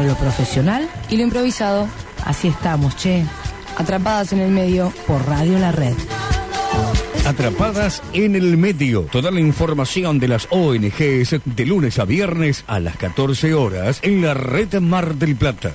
entre lo profesional y lo improvisado. Así estamos, che. Atrapadas en el medio por Radio La Red. Atrapadas en el medio. Toda la información de las ONGs de lunes a viernes a las 14 horas en la red Mar del Plata.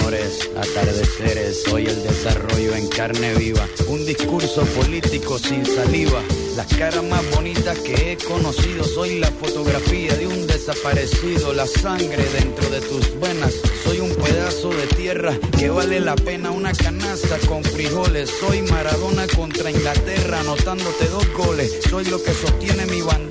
atardeceres. Soy el desarrollo en carne viva, un discurso político sin saliva. Las caras más bonitas que he conocido, soy la fotografía de un desaparecido, la sangre dentro de tus venas. Soy un pedazo de tierra que vale la pena una canasta con frijoles. Soy Maradona contra Inglaterra, anotándote dos goles. Soy lo que sostiene mi bandera,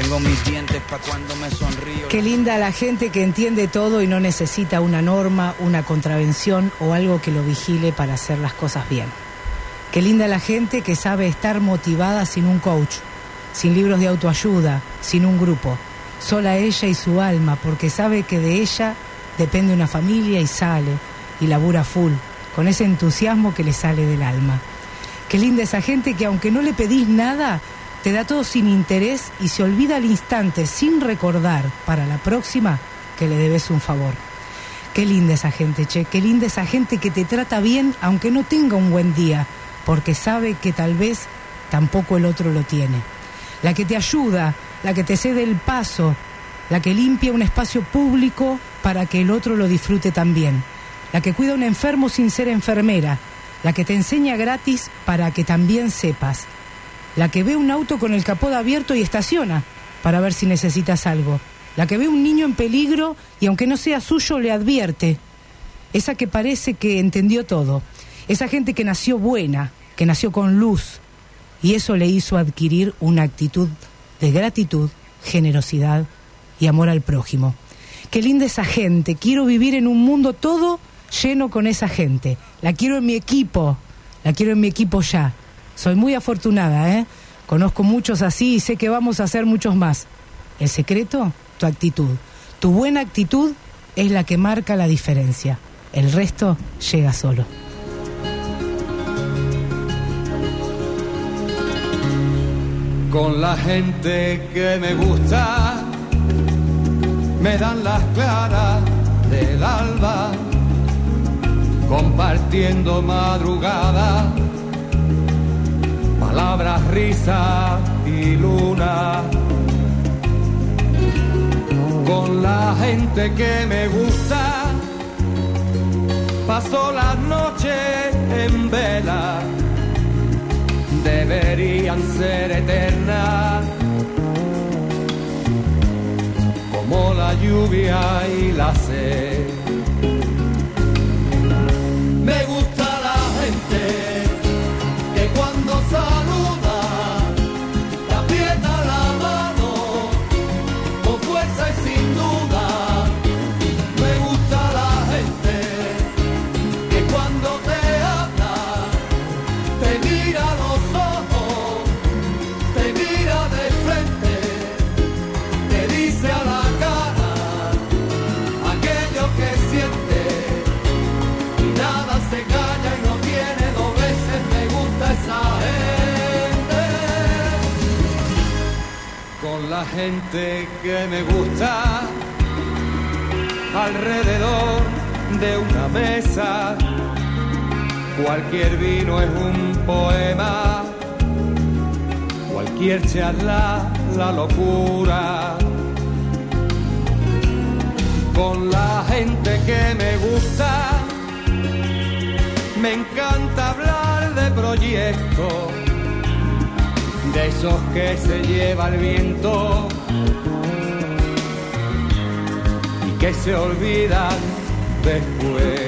Tengo mis dientes para cuando me sonrío. Qué linda la gente que entiende todo y no necesita una norma, una contravención o algo que lo vigile para hacer las cosas bien. Qué linda la gente que sabe estar motivada sin un coach, sin libros de autoayuda, sin un grupo. Sola ella y su alma, porque sabe que de ella depende una familia y sale y labura full, con ese entusiasmo que le sale del alma. Qué linda esa gente que aunque no le pedís nada, te da todo sin interés y se olvida al instante, sin recordar para la próxima que le debes un favor. Qué linda esa gente, che, qué linda esa gente que te trata bien aunque no tenga un buen día, porque sabe que tal vez tampoco el otro lo tiene. La que te ayuda, la que te cede el paso, la que limpia un espacio público para que el otro lo disfrute también, la que cuida a un enfermo sin ser enfermera, la que te enseña gratis para que también sepas la que ve un auto con el capó abierto y estaciona para ver si necesitas algo, la que ve un niño en peligro y aunque no sea suyo le advierte, esa que parece que entendió todo, esa gente que nació buena, que nació con luz. Y eso le hizo adquirir una actitud de gratitud, generosidad y amor al prójimo. Qué linda esa gente, quiero vivir en un mundo todo lleno con esa gente, la quiero en mi equipo, la quiero en mi equipo ya. Soy muy afortunada, ¿eh? Conozco muchos así y sé que vamos a hacer muchos más. El secreto, tu actitud. Tu buena actitud es la que marca la diferencia. El resto llega solo. Con la gente que me gusta, me dan las claras del alba, compartiendo madrugada palabras, risa y luna. Con la gente que me gusta, paso las noches en vela, deberían ser eternas, como la lluvia y la sed. Me gusta gente que me gusta alrededor de una mesa. Cualquier vino es un poema, cualquier charla la locura. Con la gente que me gusta, me encanta hablar de proyectos de esos que se lleva el viento y que se olvidan después.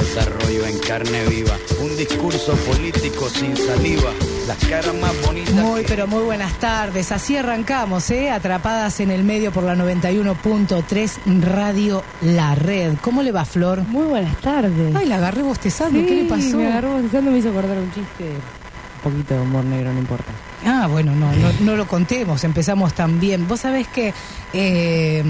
desarrollo en carne viva, un discurso político sin saliva. Las caras más bonitas. Muy, que- pero muy buenas tardes. Así arrancamos, ¿eh? Atrapadas en el medio por la 91.3 Radio La Red. ¿Cómo le va, Flor? Muy buenas tardes. Ay, la agarré bostezando. ¿Qué le Sí, pasó? Me agarró bostezando, me hizo acordar un chiste. Un poquito de humor negro, no importa. Ah, bueno, no, no, no lo contemos. Empezamos también. Vos sabés que eh,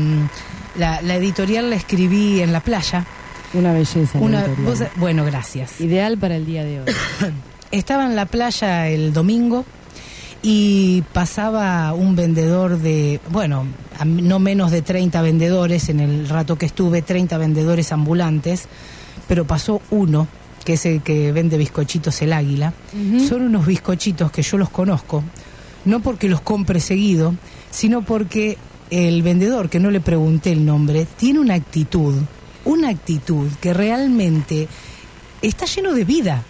la, la editorial la escribí en la playa. Una belleza. Una, vos bueno, gracias. Ideal para el día de hoy. Estaba en la playa el domingo y pasaba un vendedor de, bueno, no menos de 30 vendedores en el rato que estuve, 30 vendedores ambulantes, pero pasó uno, que es el que vende bizcochitos el águila. Son unos bizcochitos que yo los conozco, no porque los compre seguido, sino porque el vendedor, que no le pregunté el nombre, tiene una actitud, una actitud que realmente está lleno de vida.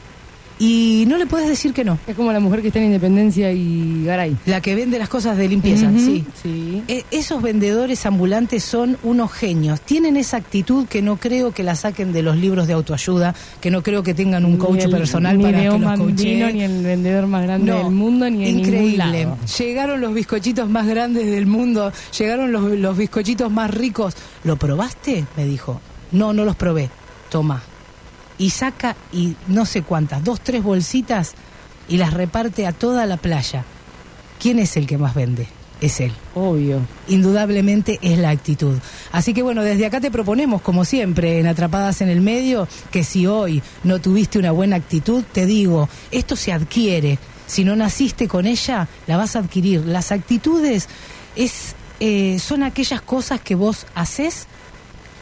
Y no le puedes decir que no. Es como la mujer que está en Independencia y Garay. La que vende las cosas de limpieza, sí. Sí. E- esos vendedores ambulantes son unos genios. Tienen esa actitud que no creo que la saquen de los libros de autoayuda, que no creo que tengan un coach el- personal ni para que los coachee. ni el vendedor más grande No, del mundo, ni en increíble. lado. Llegaron los bizcochitos más grandes del mundo, llegaron los, los bizcochitos más ricos. ¿Lo probaste? Me dijo. No, no los probé. Toma. Y saca y no sé cuántas, dos, tres bolsitas y las reparte a toda la playa. ¿Quién es el que más vende? Es él Obvio. indudablemente es la actitud. Así que bueno, desde acá te proponemos, como siempre, en Atrapadas en el Medio, que si hoy no tuviste una buena actitud, te digo, esto se adquiere. Si no naciste con ella, la vas a adquirir. Las actitudes es, eh, son aquellas cosas que vos haces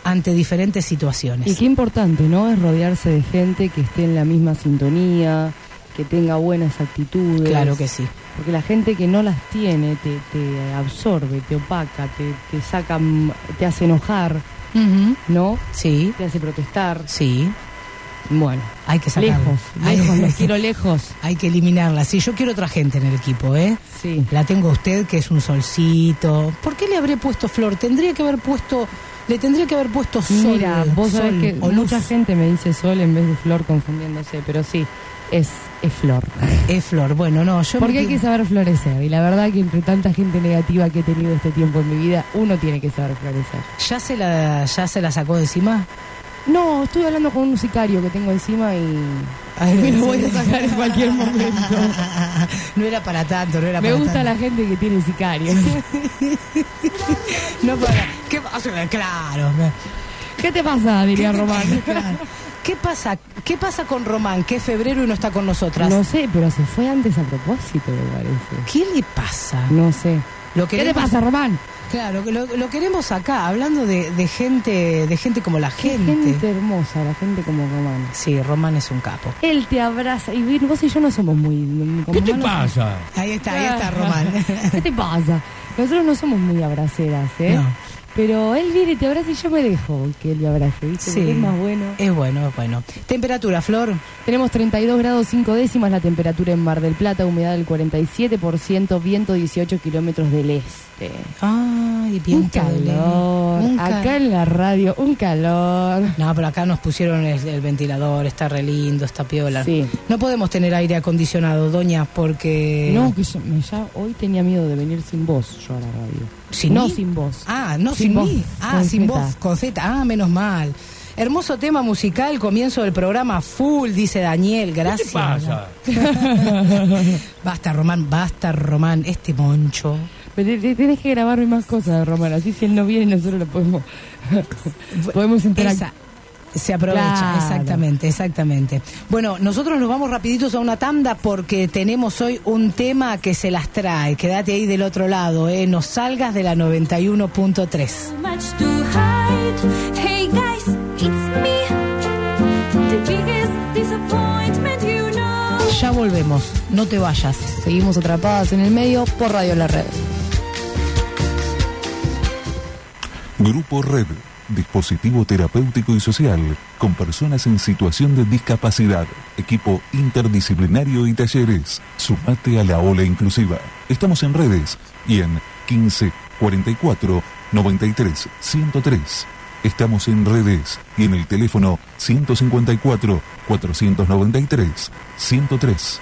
ante diferentes situaciones. Y qué importante, ¿no? Es rodearse de gente que esté en la misma sintonía, que tenga buenas actitudes. Claro que sí. Porque la gente que no las tiene te, te absorbe, te opaca, te, te saca, te hace enojar. ¿no? Sí, Te hace protestar. sí. Bueno, Hay que sacarla. lejos, lejos, los quiero lejos. Hay que eliminarla. Sí, yo quiero otra gente en el equipo, ¿eh? Sí. La tengo a usted, que es un solcito. ¿Por qué le habré puesto flor? Tendría que haber puesto. Le tendría que haber puesto sol. Mira, vos sabés que luz. mucha gente me dice sol en vez de flor confundiéndose, pero sí, es, es flor. Es flor. Bueno, no, yo. Porque me hay que saber florecer. Y la verdad que entre tanta gente negativa que he tenido este tiempo en mi vida, uno tiene que saber florecer. ¿Ya se, la, ¿Ya se la sacó de encima? No, estoy hablando con un sicario que tengo encima y Ay, me lo voy a sacar en cualquier momento. No era para tanto, no era Me para gusta tanto. la gente que tiene sicario. No para. ¿Qué pasa? Claro. ¿Qué te pasa? Diría ¿Qué te Román. pasa? Claro. ¿Qué pasa? ¿Qué pasa con Román? Que es febrero y no está con nosotras. No sé, pero se fue antes a propósito, me parece. ¿Qué le pasa? No sé. Lo ¿Qué te queremos- pasa, Román? Claro, lo, lo queremos acá, hablando de, de gente, de gente como la Qué gente. gente hermosa, la gente como Román. Sí, Román es un capo. Él te abraza y vos y yo no somos muy... como ¿Qué te pasa? Ahí está, ahí está Román. ¿Qué te pasa? Nosotros no somos muy abraceras, ¿eh? No. Pero él viene y te abraza y yo me dejo que él me abrace, ¿viste? Sí. Es más bueno. Es bueno, es bueno. Temperatura, Flor. Tenemos 32 grados 5 décimas la temperatura en Mar del Plata, humedad del 47%, viento 18 kilómetros del este. Ay, Un de ley. calor. Un ca- Acá en la radio, un calor. No, pero acá nos pusieron el, el ventilador, está re lindo, está piola. Sí. No podemos tener aire acondicionado, doña, porque... No, que yo, me ya, hoy tenía miedo de venir sin voz yo a la radio. ¿Sin no mí? sin voz. Ah, no sin, Sin voz, mí. Ah, con sin Z. voz, con Z. Ah, menos mal. Hermoso tema musical, comienzo del programa full, dice Daniel, gracias. ¿Qué pasa? Basta, Román, basta, Román, este moncho. Pero te- te- tenés que grabarme más cosas, Román. Así si él no viene, nosotros lo podemos, podemos interactuar. Se aprovecha, Claro. exactamente, exactamente. Bueno, nosotros nos vamos rapiditos a una tanda porque tenemos hoy un tema que se las trae. Quédate ahí del otro lado, ¿eh? No salgas de la 91.3. much to hide. Hey guys, it's me. The biggest disappointment you know. Ya volvemos, no te vayas. Seguimos atrapadas en el medio por Radio La Red. Grupo Red, dispositivo terapéutico y social con personas en situación de discapacidad, equipo interdisciplinario y talleres. Sumate a la ola inclusiva. Estamos en redes y en 15 44 93 103. Estamos en redes y en el teléfono 154 493 103.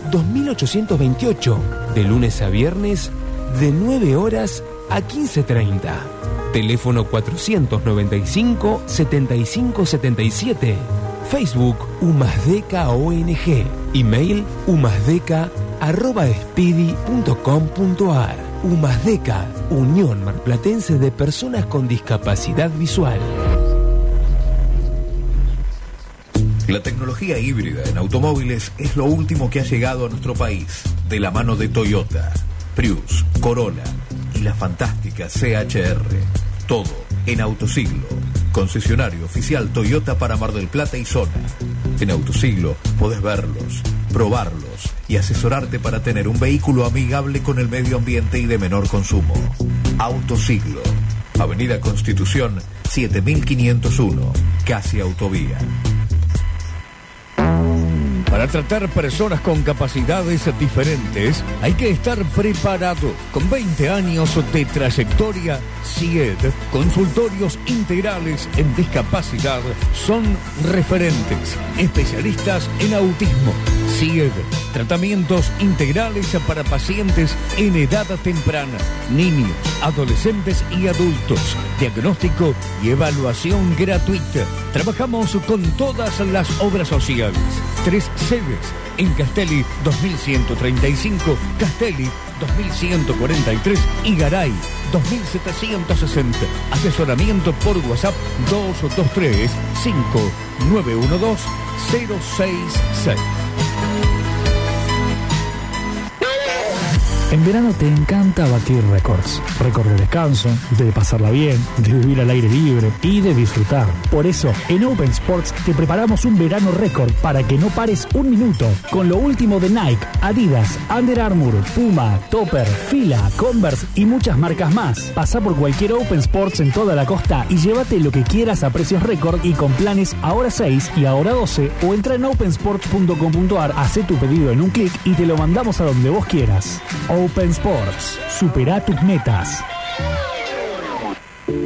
2828, de lunes a viernes, de 9 horas a 15.30. Teléfono 495-7577. Facebook Umasdeca ONG. Email umasdeca.speedy.com.ar. Umasdeca, Unión Marplatense de Personas con Discapacidad Visual. La tecnología híbrida en automóviles es lo último que ha llegado a nuestro país, de la mano de Toyota, Prius, Corolla y la fantástica CHR. Todo en autosiglo. concesionario oficial Toyota para Mar del Plata y zona. En Autosiglo podés verlos, probarlos y asesorarte para tener un vehículo amigable con el medio ambiente y de menor consumo. Autosiglo, Avenida Constitución 7501, casi autovía. Para tratar personas con capacidades diferentes hay que estar preparado. Con 20 años de trayectoria, CIED, consultorios integrales en discapacidad, son referentes, especialistas en autismo. CIED, tratamientos integrales para pacientes en edad temprana, niños, adolescentes y adultos, diagnóstico y evaluación gratuita. Trabajamos con todas las obras sociales. Tres sedes en Castelli 2135, Castelli 2143 y Garay 2760. Asesoramiento por WhatsApp 223 5912 066. En verano te encanta batir récords. Récord de descanso, de pasarla bien, de vivir al aire libre y de disfrutar. Por eso, en Open Sports te preparamos un verano récord para que no pares un minuto. Con lo último de Nike, Adidas, Under Armour, Puma, Topper, Fila, Converse y muchas marcas más. Pasa por cualquier Open Sports en toda la costa y llévate lo que quieras a precios récord y con planes ahora 6 y ahora 12 o entra en opensports.com.ar, hace tu pedido en un clic y te lo mandamos a donde vos quieras. Open Sports. Supera tus metas.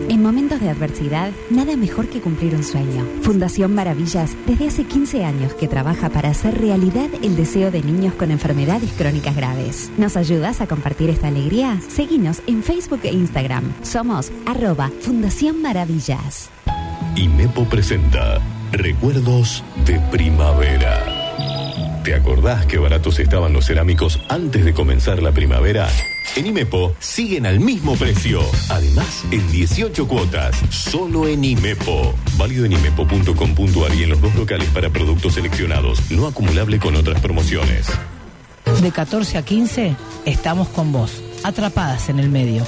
En momentos de adversidad, nada mejor que cumplir un sueño. Fundación Maravillas, desde hace 15 años que trabaja para hacer realidad el deseo de niños con enfermedades crónicas graves. ¿Nos ayudas a compartir esta alegría? Seguinos en Facebook e Instagram. Somos arroba Fundación Maravillas. IMEPO presenta Recuerdos de Primavera. ¿Te acordás qué baratos estaban los cerámicos antes de comenzar la primavera? En IMEPO siguen al mismo precio. Además, en 18 cuotas. Solo en IMEPO. Válido en imepo.com.ar y en los dos locales para productos seleccionados. No acumulable con otras promociones. De 14 a 15 estamos con vos, atrapadas en el medio.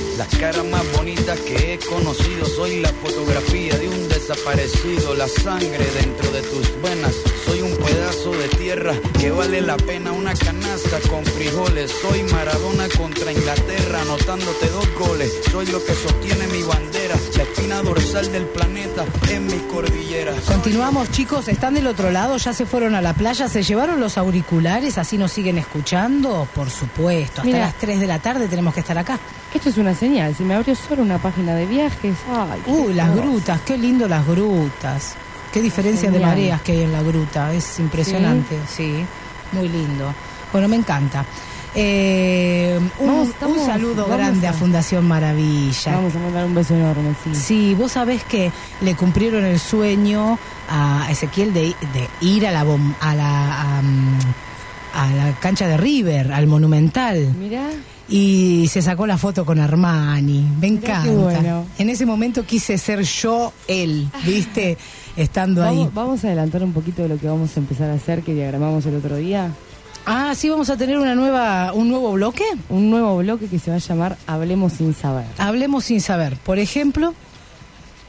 Las caras más bonitas que he conocido, soy la fotografía de un desaparecido, la sangre dentro de tus venas. Soy un pedazo de tierra que vale la pena una canasta con frijoles. Soy Maradona contra Inglaterra, anotándote dos goles. Soy lo que sostiene mi bandera, la espina dorsal del planeta en mis cordilleras. Continuamos, chicos, están del otro lado, ya se fueron a la playa, se llevaron los auriculares, así nos siguen escuchando, por supuesto. Hasta Mira. las 3 de la tarde tenemos que estar acá. Esto es una señal. Si me abrió solo una página de viajes. Ay, Uy, las cosa. grutas, qué lindo las grutas. Qué diferencia de mareas que hay en la gruta, es impresionante, sí, muy lindo. Bueno, me encanta. Eh, un, Vamos, un estamos- saludo grande a, a- Fundación Maravilla. Vamos a mandar un beso enorme, sí. Sí, vos sabés que le cumplieron el sueño a Ezequiel de, de ir a la, bom- a, la, a, a la cancha de River, al Monumental. Mirá. Y se sacó la foto con Armani. Me encanta. bueno. En ese momento quise ser yo él, ¿viste? Estando ahí. Vamos a adelantar un poquito de lo que vamos a empezar a hacer, que diagramamos el otro día. Ah, sí, vamos a tener una nueva, un nuevo bloque. Un nuevo bloque que se va a llamar Hablemos sin saber. Hablemos sin saber. Por ejemplo,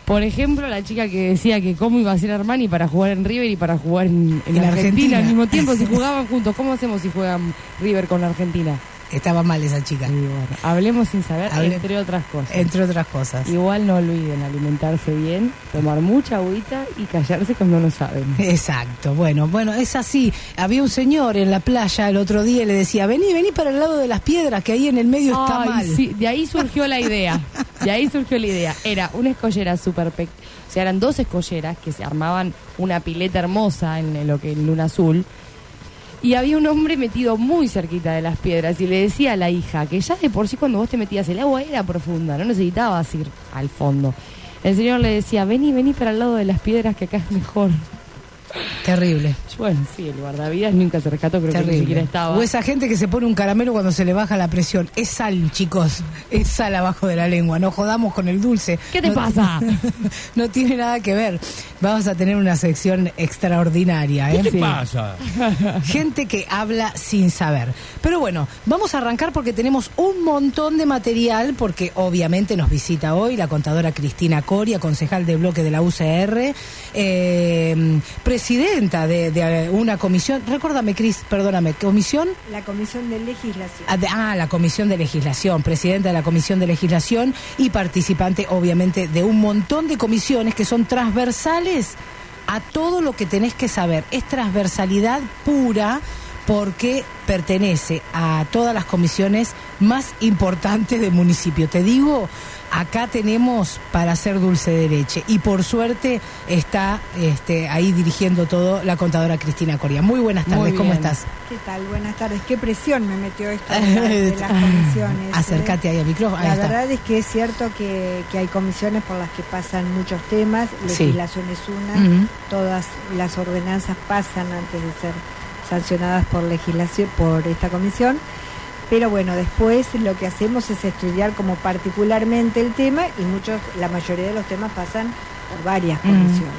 Por ejemplo, la chica que decía que cómo iba a ser Armani para jugar en River y para jugar en, en En Argentina, Argentina. al mismo tiempo, si jugaban juntos. ¿Cómo hacemos si juegan River con Argentina? Estaba mal esa chica. Y bueno, hablemos sin saber, Hable- entre otras cosas. Entre otras cosas. Igual no olviden alimentarse bien, tomar mucha agüita y callarse cuando no saben. Exacto, bueno, bueno, es así. Había un señor en la playa el otro día y le decía, vení, vení para el lado de las piedras, que ahí en el medio está Ay, mal. sí, de ahí surgió la idea. De ahí surgió la idea. Era una escollera súper pequeña. O sea, eran dos escolleras que se armaban una pileta hermosa en lo que en Luna Azul. Y había un hombre metido muy cerquita de las piedras y le decía a la hija que ya de por sí cuando vos te metías el agua era profunda, no necesitabas ir al fondo. El señor le decía, vení, vení para el lado de las piedras que acá es mejor. Terrible. Bueno, sí, el guardavidas nunca se rescató, creo que ni siquiera estaba. O esa gente que se pone un caramelo cuando se le baja la presión. Es sal, chicos. Es sal abajo de la lengua. No jodamos con el dulce. ¿Qué te No- pasa? no tiene nada que ver. Vamos a tener una sección extraordinaria. ¿eh? ¿Qué te Sí. pasa? Gente que habla sin saber. Pero bueno, vamos a arrancar porque tenemos un montón de material, porque obviamente nos visita hoy la contadora Cristina Coria, concejal de bloque de la UCR, eh, presidenta de, de una comisión, recuérdame Cris, perdóname, comisión... La Comisión de Legislación. Ah, Ah, la Comisión de Legislación, presidenta de la Comisión de Legislación y participante, obviamente, de un montón de comisiones que son transversales a todo lo que tenés que saber. Es transversalidad pura porque pertenece a todas las comisiones más importantes del municipio. Te digo, acá tenemos para hacer dulce de leche y por suerte está este, ahí dirigiendo todo la contadora Cristina Coria. Muy buenas Muy tardes, ¿cómo estás? ¿Qué tal? Buenas tardes. Qué presión me metió esto de, la- de las comisiones. ¿eh? Acércate ahí al micrófono. La verdad es que es cierto que, que hay comisiones por las que pasan muchos temas. Sí. Legislación es una. Todas las ordenanzas pasan antes de ser sancionadas por legislación, por esta comisión. Pero bueno, después lo que hacemos es estudiar como particularmente el tema y muchos, la mayoría de los temas pasan por varias Ujú. comisiones.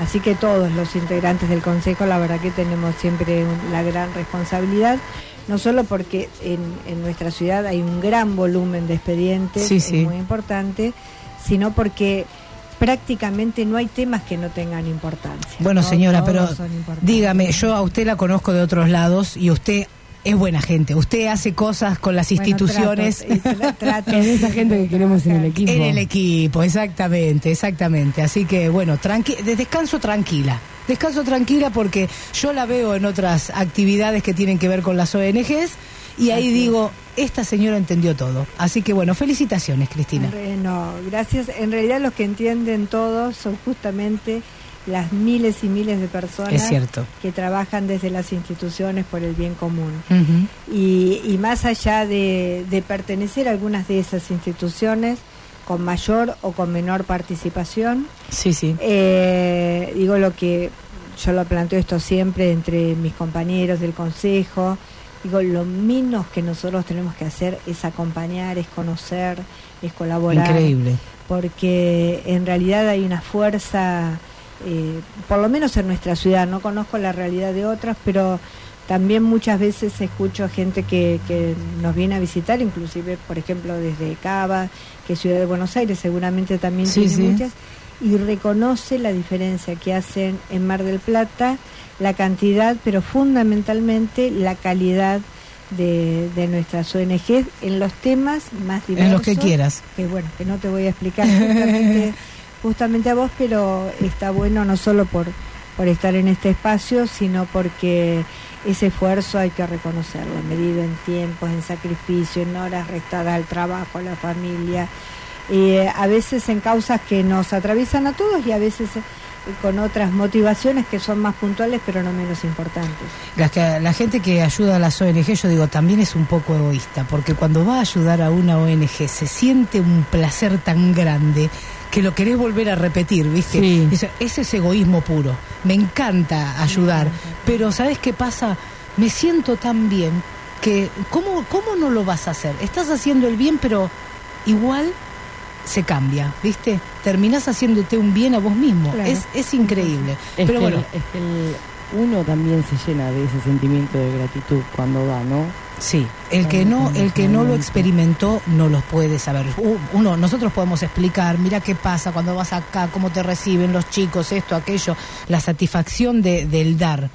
Así que todos los integrantes del Consejo, la verdad que tenemos siempre un- la gran responsabilidad, no solo porque en, en nuestra ciudad hay un gran volumen de expedientes, Sí, es muy importante, sino porque prácticamente no hay temas que no tengan importancia. Bueno, ¿no? señora, Todos pero dígame, yo a usted la conozco de otros lados y usted es buena gente. Usted hace cosas con las Bueno, instituciones. trato, tra- trato. Es esa gente que queremos en el equipo. En el equipo, exactamente, exactamente. Así que bueno, tranqui de- descanso tranquila. Descanso tranquila porque yo la veo en otras actividades que tienen que ver con las ONGs y ahí Así digo, esta señora entendió todo. Así que bueno, felicitaciones, Cristina. No, gracias. En realidad los que entienden todo son justamente las miles y miles de personas Es cierto. que trabajan desde las instituciones por el bien común. Y, y más allá de, de pertenecer a algunas de esas instituciones, con mayor o con menor participación, Sí, sí. eh, digo lo que yo lo planteo esto siempre entre mis compañeros del consejo. Digo, lo menos que nosotros tenemos que hacer es acompañar, es conocer, es colaborar. Increíble. Porque en realidad hay una fuerza, eh, por lo menos en nuestra ciudad, no conozco la realidad de otras, pero también muchas veces escucho gente que, que nos viene a visitar, inclusive, por ejemplo, desde Cava, que es Ciudad de Buenos Aires seguramente también Sí, tiene sí. muchas, y reconoce la diferencia que hacen en Mar del Plata, la cantidad, pero fundamentalmente la calidad de, de nuestras ONG en los temas más diversos. En los que quieras. Que bueno, que no te voy a explicar justamente, a vos, pero está bueno no solo por, por estar en este espacio, sino porque ese esfuerzo hay que reconocerlo, medido en tiempos, en sacrificio, en horas restadas al trabajo, a la familia, eh, a veces en causas que nos atraviesan a todos y a veces eh, con otras motivaciones que son más puntuales pero no menos importantes. La, la gente que ayuda a las ONG, yo digo, también es un poco egoísta, porque cuando va a ayudar a una ONG se siente un placer tan grande que lo querés volver a repetir, ¿viste? Sí. Ese, ese es egoísmo puro. Me encanta ayudar, pero ¿sabes qué pasa? Me siento tan bien que, ¿cómo, ¿cómo no lo vas a hacer? Estás haciendo el bien, pero igual se cambia, ¿viste? Terminás haciéndote un bien a vos mismo. Claro. Es, es increíble. Es pero que, bueno, es que el- uno también se llena de ese sentimiento de gratitud cuando da, ¿no? Sí, el que no, el que no lo experimentó no lo puede saber. Uno, nosotros podemos explicar, mira qué pasa cuando vas acá, cómo te reciben los chicos, esto, aquello, la satisfacción de, del dar.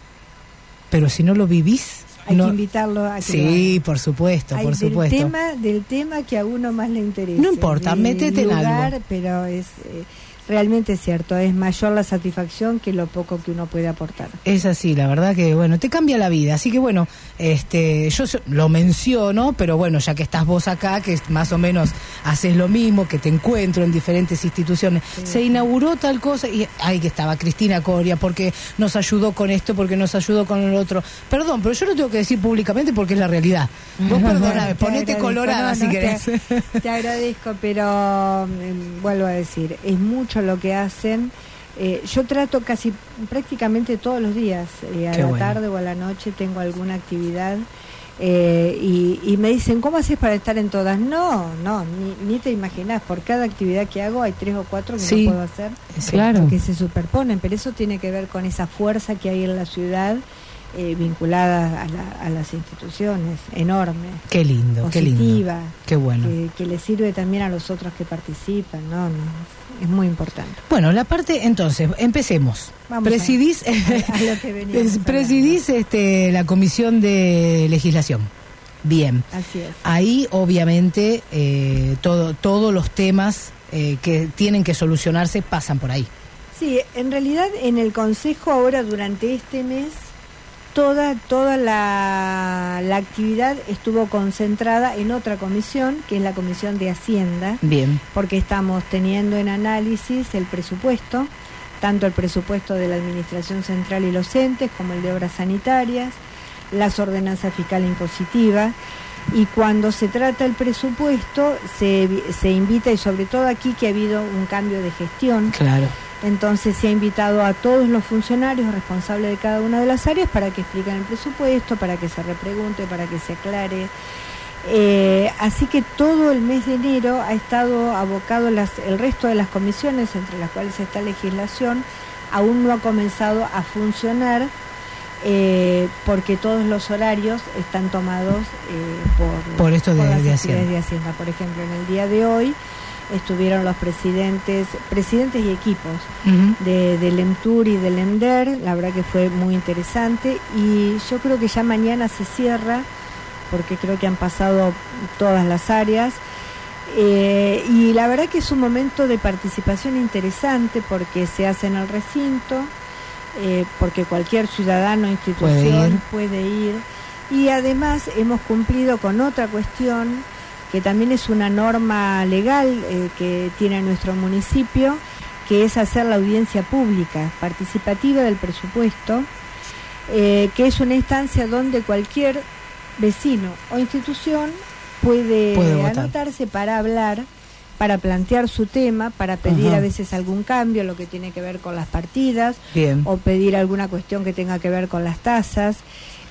Pero si no lo vivís, Hay no- que invitarlo a que lo Sí, por supuesto, Hay por del supuesto. tema del tema que a uno más le interesa No importa, métete en algo. pero es eh, realmente es cierto, es mayor la satisfacción que lo poco que uno puede aportar. Es así, la verdad que bueno, te cambia la vida. Así que bueno, este, yo lo menciono, pero bueno, ya que estás vos acá, que más o menos haces lo mismo, que te encuentro en diferentes instituciones, se inauguró tal cosa y ay que estaba Cristina Coria porque nos ayudó con esto, porque nos ayudó con el otro. Perdón, pero yo lo tengo que decir públicamente porque es la realidad. Vos perdoname, Te ponete colorada no, si querés. Te, te agradezco, pero mm, vuelvo a decir, es mucho lo que hacen. Eh, yo trato casi prácticamente todos los días, eh, a Qué la bueno. tarde o a la noche tengo alguna actividad. eh, y, y me dicen, ¿cómo haces para estar en todas? No, no, ni, ni te imaginas, por cada actividad que hago hay tres o cuatro que Sí, no puedo hacer, claro. que se superponen, pero eso tiene que ver con esa fuerza que hay en la ciudad eh, vinculada a, la- a las instituciones, enorme Qué lindo, qué lindo. positiva, Qué bueno. que, que le sirve también a los otros que participan, no, no, es muy importante. Bueno, la parte, entonces, empecemos. Vamos presidís, a- a lo que veníamos presidís este, la comisión de legislación. Bien. Así es. Ahí, obviamente, eh, todo, todos los temas eh, que tienen que solucionarse pasan por ahí. Sí, en realidad en el Consejo ahora durante este mes toda toda la, la actividad estuvo concentrada en otra comisión, que es la Comisión de Hacienda, Bien. porque estamos teniendo en análisis el presupuesto, tanto el presupuesto de la Administración Central y los entes como el de obras sanitarias, las ordenanzas fiscal e impositiva. Y cuando se trata el presupuesto, se, se invita, y sobre todo aquí que ha habido un cambio de gestión, Claro. Entonces se ha invitado a todos los funcionarios responsables de cada una de las áreas para que expliquen el presupuesto, para que se repregunte, para que se aclare. Eh, así que todo el mes de enero ha estado abocado las, el resto de las comisiones, entre las cuales está legislación, aún no ha comenzado a funcionar eh, porque todos los horarios están tomados eh, por, Por esto de- las de actividades Hacienda. de Hacienda. Por ejemplo, en el día de hoy estuvieron los presidentes, presidentes y equipos de, del EMTUR y del ENDER, la verdad que fue muy interesante. Y yo creo que ya mañana se cierra, porque creo que han pasado todas las áreas, eh, y la verdad que es un momento de participación interesante porque se hace en el recinto, eh, porque cualquier ciudadano o institución puede ir. y además hemos cumplido con otra cuestión que también es una norma legal eh, que tiene nuestro municipio, que es hacer la audiencia pública participativa del presupuesto, eh, que es una instancia donde cualquier vecino o institución puede, Puede anotarse para hablar, para plantear su tema, para pedir a veces algún cambio, lo que tiene que ver con las partidas, Bien. o pedir alguna cuestión que tenga que ver con las tasas.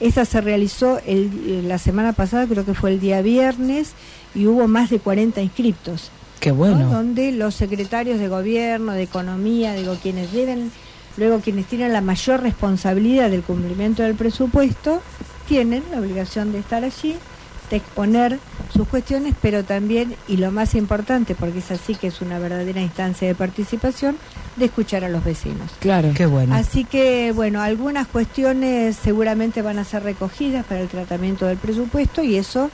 Esta se realizó el- la semana pasada, creo que fue el día viernes, y hubo más de 40 inscriptos. Qué ¿no? bueno. Donde los secretarios de gobierno, de economía, digo, quienes deben, luego quienes tienen la mayor responsabilidad del cumplimiento del presupuesto, tienen la obligación de estar allí, de exponer sus cuestiones, pero también, y lo más importante, porque es así que es una verdadera instancia de participación, de escuchar a los vecinos. Claro. Qué bueno. Así que, bueno, algunas cuestiones seguramente van a ser recogidas para el tratamiento del presupuesto y eso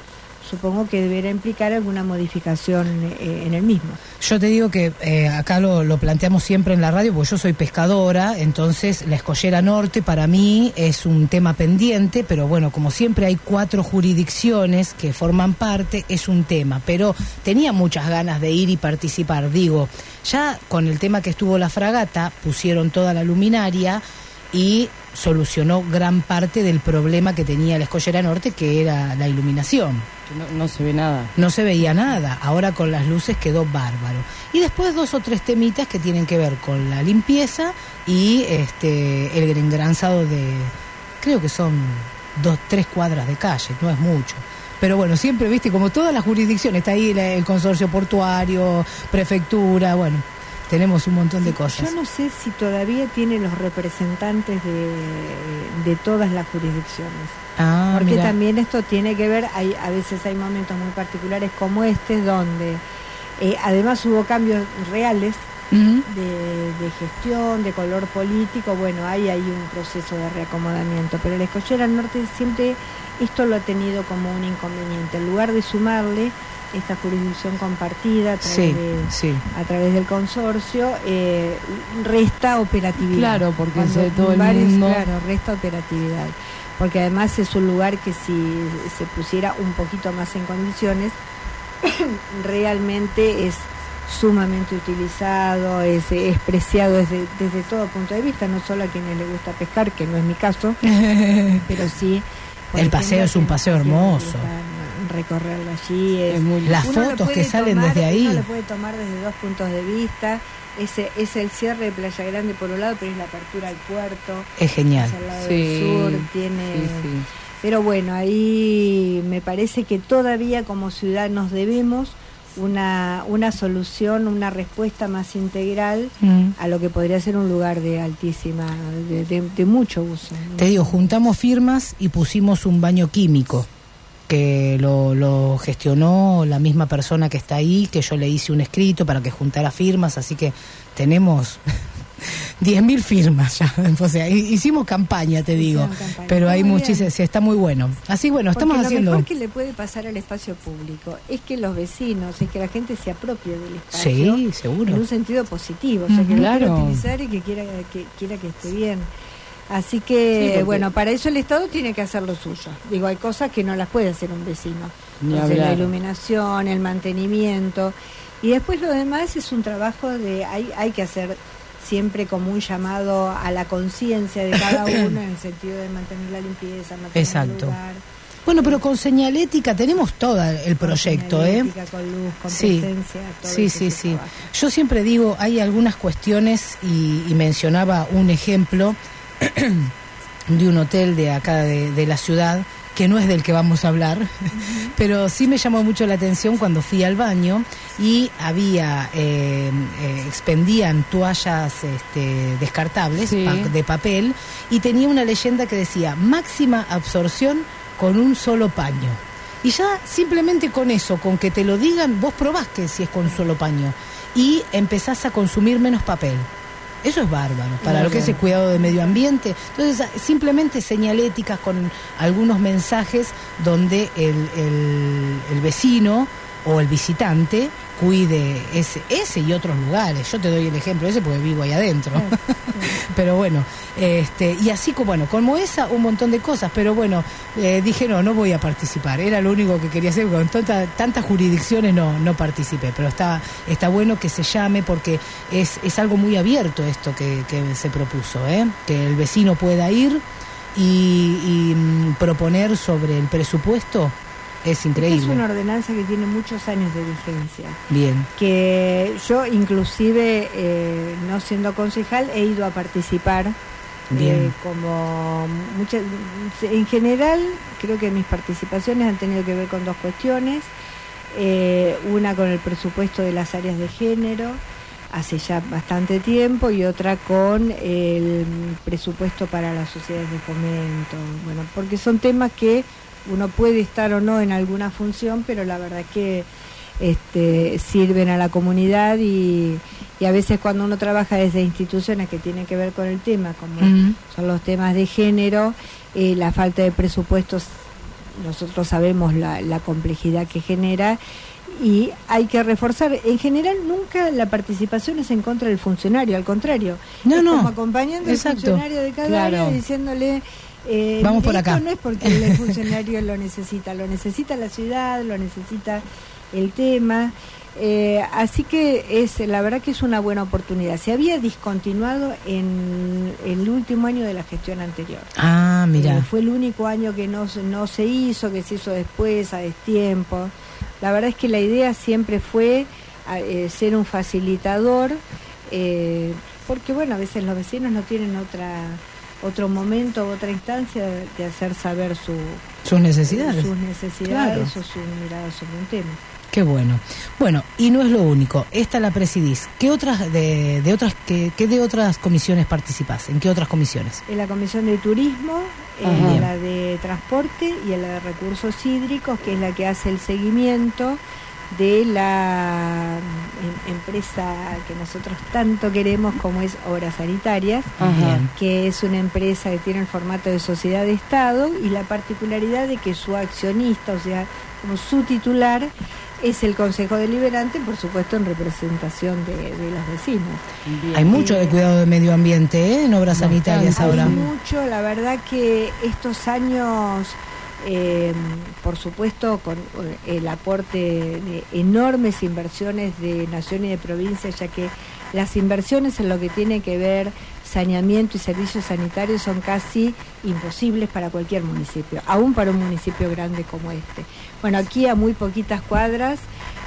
supongo que deberá implicar alguna modificación eh, en el mismo. Yo te digo que eh, acá lo, lo planteamos siempre en la radio, porque yo soy pescadora, entonces la escollera norte para mí es un tema pendiente, pero bueno, como siempre hay cuatro jurisdicciones que forman parte, es un tema, pero tenía muchas ganas de ir y participar. Digo, ya con el tema que estuvo la fragata, pusieron toda la luminaria y solucionó gran parte del problema que tenía la escollera norte, que era la iluminación. No, no se ve nada. No se veía nada, ahora con las luces quedó bárbaro. Y después dos o tres temitas que tienen que ver con la limpieza y este el engranzado de, creo que son dos, tres cuadras de calle, no es mucho. Pero bueno, siempre, viste, como todas las jurisdicciones, está ahí el consorcio portuario, prefectura, bueno, tenemos un montón de cosas. Yo no sé si todavía tiene los representantes de, de todas las jurisdicciones. Ah, Porque también esto tiene que ver, hay, a veces hay momentos muy particulares como este, donde eh, además hubo cambios reales de, de gestión, de color político, bueno, ahí hay un proceso de reacomodamiento, pero la escollera norte siempre esto lo ha tenido como un inconveniente. En lugar de sumarle, esta jurisdicción compartida a través, Sí, de- sí. a través del consorcio, eh, resta operatividad. Claro, porque Cuando se- todo el varios- mundo- Claro, resta operatividad. Porque además es un lugar que si se pusiera un poquito más en condiciones, realmente es sumamente utilizado, es, es preciado desde, desde todo punto de vista, no solo a quienes les gusta pescar, que no es mi caso, pero sí. El paseo es un paseo hermoso. Recorrerlo allí es, Las fotos que salen tomar- desde ahí. Uno lo puede tomar desde dos puntos de vista. Ese es el cierre de Playa Grande por un lado, pero es la apertura al puerto. Es genial. hacia el lado Sí, del sur, tiene. sí, sí. Pero bueno, ahí me parece que todavía como ciudad nos debemos una, una solución, una respuesta más integral Mm. a lo que podría ser un lugar de altísima, de, de- de mucho uso. Te digo, juntamos firmas y pusimos un baño químico que lo, lo gestionó la misma persona que está ahí, que yo le hice un escrito para que juntara firmas, así que tenemos 10.000 firmas ya. O sea, hi- hicimos campaña, te digo, campaña. pero hay Muy bien. muchísimas, está muy bueno. Así bueno, estamos Porque haciendo... Lo mejor que le puede pasar al espacio público es que los vecinos, es que la gente se apropie del espacio. Sí, seguro. En un sentido positivo, o sea, que Ujú. lo quiera Claro. utilizar y que quiera que, quiera que esté bien. Así que, Sí, porque- bueno, para eso el Estado tiene que hacer lo suyo. Digo, hay cosas que no las puede hacer un vecino. Entonces, la iluminación, el mantenimiento. Y después lo demás es un trabajo de, hay, hay que hacer siempre como un llamado a la conciencia de cada uno en el sentido de mantener la limpieza, mantener Exacto. el lugar. Bueno, pero con señalética tenemos todo el proyecto, ¿eh? Con luz, con Sí, presencia, todo sí, sí, sí. trabaja. Yo siempre digo, hay algunas cuestiones y, y mencionaba un ejemplo de un hotel de acá de, de la ciudad que no es del que vamos a hablar, pero sí me llamó mucho la atención cuando fui al baño y había, eh, eh, expendían toallas este, descartables Sí. pa- de papel y tenía una leyenda que decía máxima absorción con un solo paño. Y ya simplemente con eso, con que te lo digan, vos probás que si es con un solo paño y empezás a consumir menos papel. Eso es bárbaro, para lo que es el cuidado del medio ambiente. Entonces, a- simplemente señaléticas con algunos mensajes donde el, el- el vecino o el visitante cuide ese, ese y otros lugares. Yo te doy el ejemplo ese porque vivo ahí adentro. pero bueno, este, y así como, bueno, como esa, un montón de cosas, pero bueno, eh, dije no, no voy a participar, era lo único que quería hacer, con tanta- tantas jurisdicciones no, no participé, pero está, está bueno que se llame porque es, es algo muy abierto esto que, que se propuso, ¿eh? que el vecino pueda ir y, y, mm, proponer sobre el presupuesto, es Esta increíble. es una ordenanza que tiene muchos años de vigencia. Bien. que yo inclusive eh, no siendo concejal he ido a participar Bien. eh, como muchas en general creo que mis participaciones han tenido que ver con dos cuestiones Eh, una con el presupuesto de las áreas de género hace ya bastante tiempo y otra con el presupuesto para las sociedades de fomento bueno porque son temas que uno puede estar o no en alguna función pero la verdad que este, sirven a la comunidad y, y a veces cuando uno trabaja desde instituciones que tienen que ver con el tema, como son los temas de género, eh, la falta de presupuestos, nosotros sabemos la, la complejidad que genera y hay que reforzar. En general nunca la participación es en contra del funcionario, al contrario, No, es no. como acompañando Exacto. al funcionario de cada Claro. área diciéndole... eh, Vamos por esto acá. no es porque el funcionario lo necesita, lo necesita la ciudad, lo necesita el tema. Eh, así que es la verdad que es una buena oportunidad. Se había discontinuado en el último año de la gestión anterior. Ah, mira. Eh, fue el único año que no, se- no se hizo, que se hizo después, a destiempo. La verdad es que la idea siempre fue eh, ser un facilitador, eh, porque bueno, a veces los vecinos no tienen otra otro momento, otra instancia de, hacer saber su, Sus necesidades. sus necesidades Claro. o su mirada sobre un tema. Qué bueno. Bueno, y no es lo único. Esta la presidís. ¿Qué otras de, de otras qué, qué de otras comisiones participás? ¿En qué otras comisiones? En la Comisión de Turismo, Ajá. en la de Transporte y en la de Recursos Hídricos, que es la que hace el seguimiento de la em- empresa que nosotros tanto queremos como es Obras Sanitarias, que es una empresa que tiene el formato de sociedad de Estado y la particularidad de que su accionista, o sea, como su titular es el Consejo Deliberante, por supuesto en representación de, de los vecinos. Hay mucho de cuidado del medio ambiente ¿eh? en obras sanitarias Hay ahora. mucho, la verdad que estos años, eh, por supuesto, con eh, el aporte de enormes inversiones de nación y de provincia, ya que las inversiones en lo que tiene que ver saneamiento y servicios sanitarios son casi imposibles para cualquier municipio, aún para un municipio grande como este. Bueno, aquí a muy poquitas cuadras,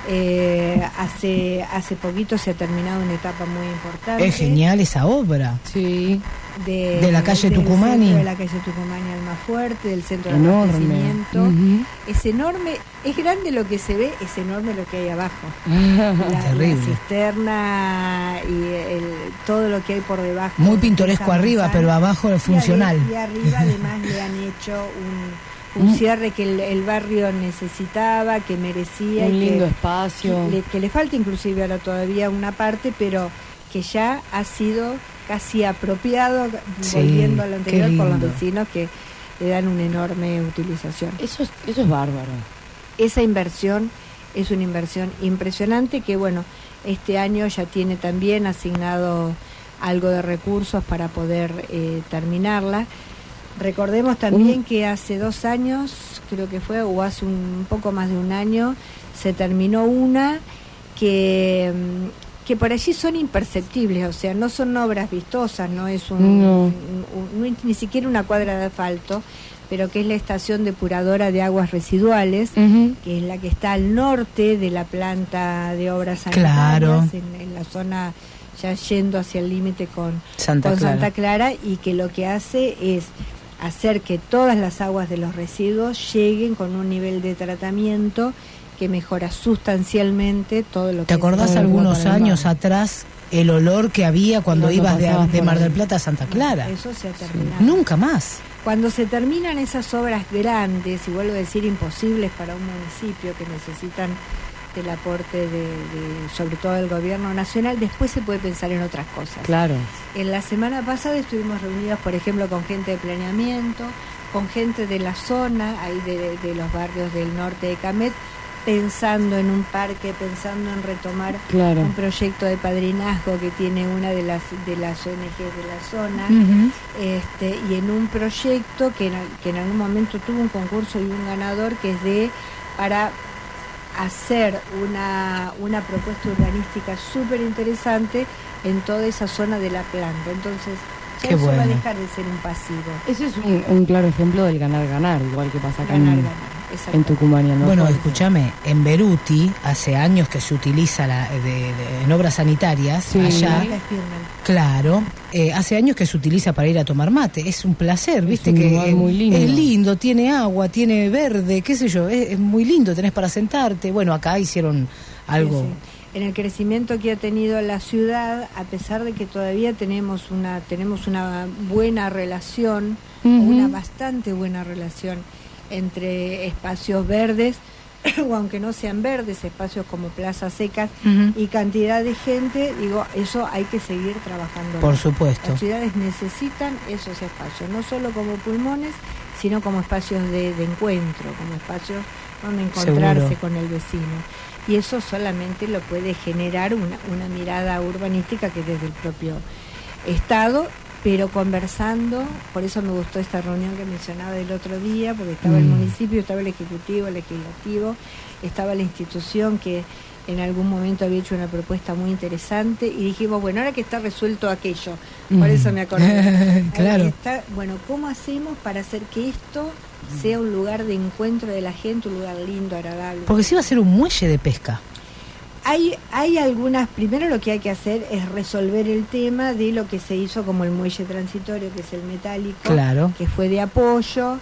eh, hace, hace poquito se ha terminado una etapa muy importante. Es genial esa obra. Sí. de, De la calle Tucumani. de la calle Tucumani Almafuerte, del centro de abastecimiento. Es enorme, es grande lo que se ve, es enorme lo que hay abajo. La, la Terrible. cisterna y el- todo lo que hay por debajo. Muy pintoresco arriba, pero abajo es funcional. Y, arriba además le han hecho un, un cierre que el, el barrio necesitaba, que merecía. Un y que- lindo espacio. que le falta inclusive ahora todavía una parte, pero que ya ha sido casi apropiado, Sí, volviendo a lo anterior, por los lindo. vecinos que le dan una enorme utilización. Eso es, eso es bárbaro. Esa inversión es una inversión impresionante que, bueno, este año ya tiene también asignado algo de recursos para poder eh, terminarla. Recordemos también que hace dos años, creo que fue, o hace un poco más de un año, se terminó una que, mm, que por allí son imperceptibles, o sea, no son obras vistosas, no es un, No. un- un- no es ni siquiera una cuadra de asfalto, pero que es la estación depuradora de aguas residuales, que es la que está al norte de la planta de obras Claro. sanitarias, en, en la zona ya yendo hacia el límite con, Santa con Clara. Santa Clara, y que lo que hace es hacer que todas las aguas de los residuos lleguen con un nivel de tratamiento que mejora sustancialmente todo lo que ¿Te acordás algunos años atrás el olor que había cuando ibas de, Mar del Plata a Santa Clara? Eso se ha terminado. Nunca más. Cuando se terminan esas obras grandes, y vuelvo a decir imposibles para un municipio que necesitan del aporte de, de- sobre todo del gobierno nacional, después se puede pensar en otras cosas. Claro. En la semana pasada estuvimos reunidos, por ejemplo, con gente de planeamiento, con gente de la zona, ahí de, de los barrios del norte de Camet, pensando en un parque, pensando en retomar Claro. un proyecto de padrinazgo que tiene una de las de las ONG de la zona este, y en un proyecto que en, que en algún momento tuvo un concurso y un ganador que es de para hacer una, una propuesta urbanística súper interesante en toda esa zona de la planta. Entonces, ya eso va a dejar de ser un pasivo. Ese es un, un claro ejemplo del ganar-ganar, igual que pasa acá Ganar, en, ganar. En. Tucumán y en Bueno, escúchame, en Beruti hace años que se utiliza la, de- de- en obras sanitarias Sí. allá. Claro, eh, hace años que se utiliza para ir a tomar mate. Es un placer, ¿viste? un que lugar muy lindo. Es lindo, tiene agua, tiene verde, qué sé yo. Es, es muy lindo, tenés para sentarte. Bueno, acá hicieron algo. Sí, sí. En el crecimiento que ha tenido la ciudad, a pesar de que todavía tenemos una tenemos una buena relación, una bastante buena relación entre espacios verdes, o aunque no sean verdes, espacios como plazas secas y cantidad de gente, digo, eso hay que seguir trabajando. Por supuesto. Las ciudades necesitan esos espacios, no solo como pulmones, sino como espacios de, de encuentro, como espacios donde encontrarse Seguro. con el vecino. Y eso solamente lo puede generar una, una mirada urbanística que desde el propio Estado, pero conversando, por eso me gustó esta reunión que mencionaba del otro día, porque estaba el Mm. municipio, estaba el Ejecutivo, el Legislativo, estaba la institución que en algún momento había hecho una propuesta muy interesante y dijimos, bueno, ahora que está resuelto aquello, por eso me acordé. Que Claro. está- bueno, ¿cómo hacemos para hacer que esto sea un lugar de encuentro de la gente, un lugar lindo, agradable? Porque si va a ser un muelle de pesca. Hay, hay algunas, primero lo que hay que hacer es resolver el tema de lo que se hizo como el muelle transitorio, que es el metálico, Claro. que fue de apoyo.